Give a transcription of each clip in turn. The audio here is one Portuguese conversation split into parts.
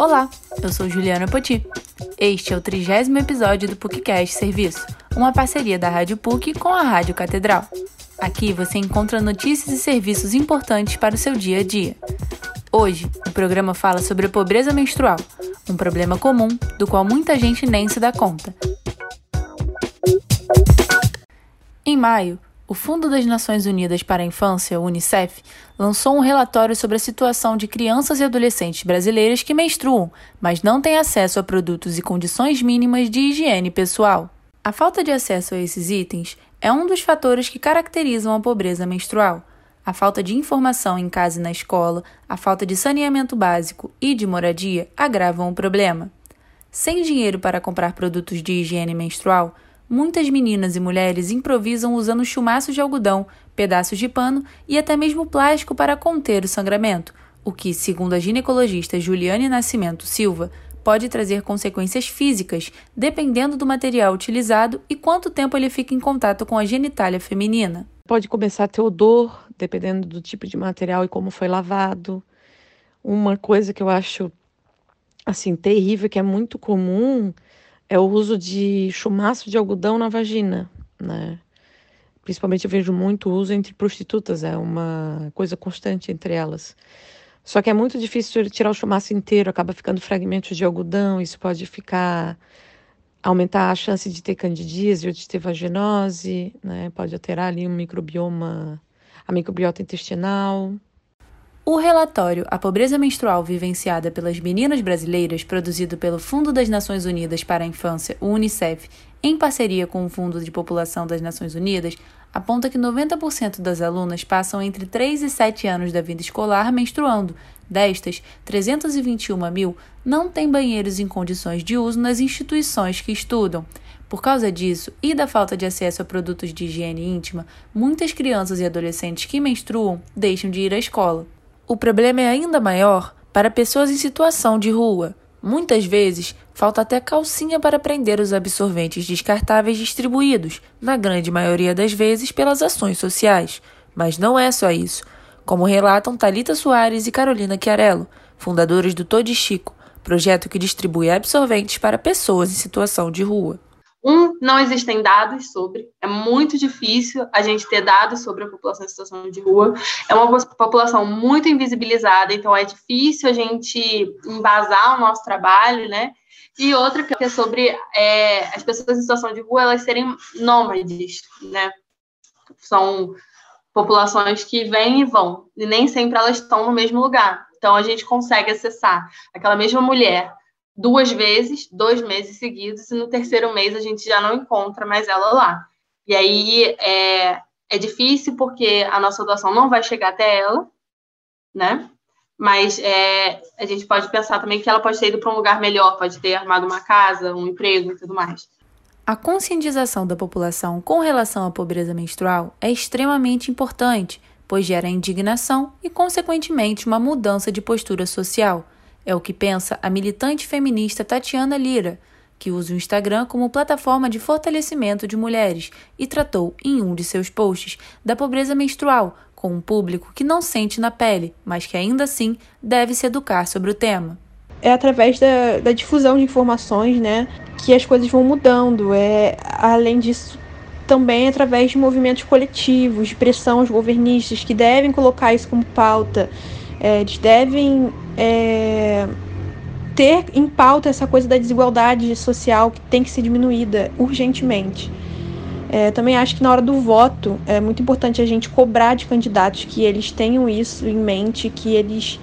Olá, eu sou Juliana Poti. Este é o trigésimo episódio do PUCcast Serviço, uma parceria da Rádio PUC com a Rádio Catedral. Aqui você encontra notícias e serviços importantes para o seu dia a dia. Hoje, o programa fala sobre a pobreza menstrual, um problema comum do qual muita gente nem se dá conta. Em maio, o Fundo das Nações Unidas para a Infância, UNICEF, lançou um relatório sobre a situação de crianças e adolescentes brasileiras que menstruam, mas não têm acesso a produtos e condições mínimas de higiene pessoal. A falta de acesso a esses itens é um dos fatores que caracterizam a pobreza menstrual. A falta de informação em casa e na escola, a falta de saneamento básico e de moradia agravam o problema. Sem dinheiro para comprar produtos de higiene menstrual, muitas meninas e mulheres improvisam usando chumaços de algodão, pedaços de pano e até mesmo plástico para conter o sangramento, o que, segundo a ginecologista Juliane Nascimento Silva, pode trazer consequências físicas, dependendo do material utilizado e quanto tempo ele fica em contato com a genitália feminina. Pode começar a ter odor, dependendo do tipo de material e como foi lavado. Uma coisa que eu acho assim terrível, que é muito comum, é o uso de chumaço de algodão na vagina, né? Principalmente eu vejo muito uso entre prostitutas, é uma coisa constante entre elas. Só que é muito difícil tirar o chumaço inteiro, acaba ficando fragmentos de algodão, isso pode ficar aumentar a chance de ter candidíase ou de ter vaginose, né? Pode alterar ali o microbioma, a microbiota intestinal. O relatório A Pobreza Menstrual Vivenciada pelas Meninas Brasileiras, produzido pelo Fundo das Nações Unidas para a Infância, o UNICEF, em parceria com o Fundo de População das Nações Unidas, aponta que 90% das alunas passam entre 3 e 7 anos da vida escolar menstruando. Destas, 321 mil não têm banheiros em condições de uso nas instituições que estudam. Por causa disso e da falta de acesso a produtos de higiene íntima, muitas crianças e adolescentes que menstruam deixam de ir à escola. O problema é ainda maior para pessoas em situação de rua. Muitas vezes, falta até calcinha para prender os absorventes descartáveis distribuídos, na grande maioria das vezes pelas ações sociais. Mas não é só isso. Como relatam Talita Soares e Carolina Chiarello, fundadoras do Todi Chico, projeto que distribui absorventes para pessoas em situação de rua. Um, não existem dados sobre, é muito difícil a gente ter dados sobre a população em situação de rua. É uma população muito invisibilizada, então é difícil a gente embasar o nosso trabalho, né? E outra que é sobre é, as pessoas em situação de rua elas serem nômades, né? São populações que vêm e vão, e nem sempre elas estão no mesmo lugar. Então a gente consegue acessar aquela mesma mulher duas vezes, dois meses seguidos, e no terceiro mês a gente já não encontra mais ela lá. E aí é, é difícil porque a nossa doação não vai chegar até ela, né? Mas é, a gente pode pensar também que ela pode ter ido para um lugar melhor, pode ter armado uma casa, um emprego e tudo mais. A conscientização da população com relação à pobreza menstrual é extremamente importante, pois gera indignação e, consequentemente, uma mudança de postura social. É o que pensa a militante feminista Tatiana Lira, que usa o Instagram como plataforma de fortalecimento de mulheres e tratou, em um de seus posts, da pobreza menstrual com um público que não sente na pele, mas que ainda assim deve se educar sobre o tema. É através da, da difusão de informações, né, que as coisas vão mudando. É, além disso, também através de movimentos coletivos, de pressão aos governistas que devem colocar isso como pauta. É, eles devem é, ter em pauta essa coisa da desigualdade social que tem que ser diminuída urgentemente. É, também acho que na hora do voto é muito importante a gente cobrar de candidatos que eles tenham isso em mente, que eles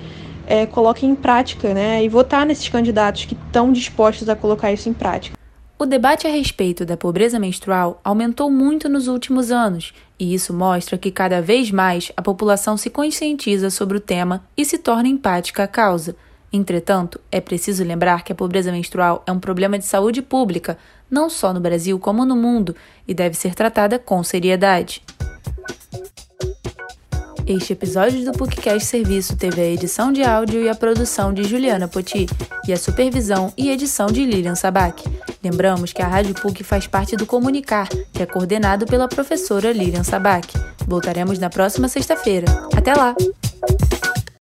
é, coloquem em prática, né? E votar nesses candidatos que estão dispostos a colocar isso em prática. O debate a respeito da pobreza menstrual aumentou muito nos últimos anos, e isso mostra que cada vez mais a população se conscientiza sobre o tema e se torna empática à causa. Entretanto, é preciso lembrar que a pobreza menstrual é um problema de saúde pública, não só no Brasil como no mundo, e deve ser tratada com seriedade. Este episódio do PUCcast Serviço teve a edição de áudio e a produção de Juliana Poti e a supervisão e edição de Lilian Sabac. Lembramos que a Rádio PUC faz parte do Comunicar, que é coordenado pela professora Lilian Sabac. Voltaremos na próxima sexta-feira. Até lá!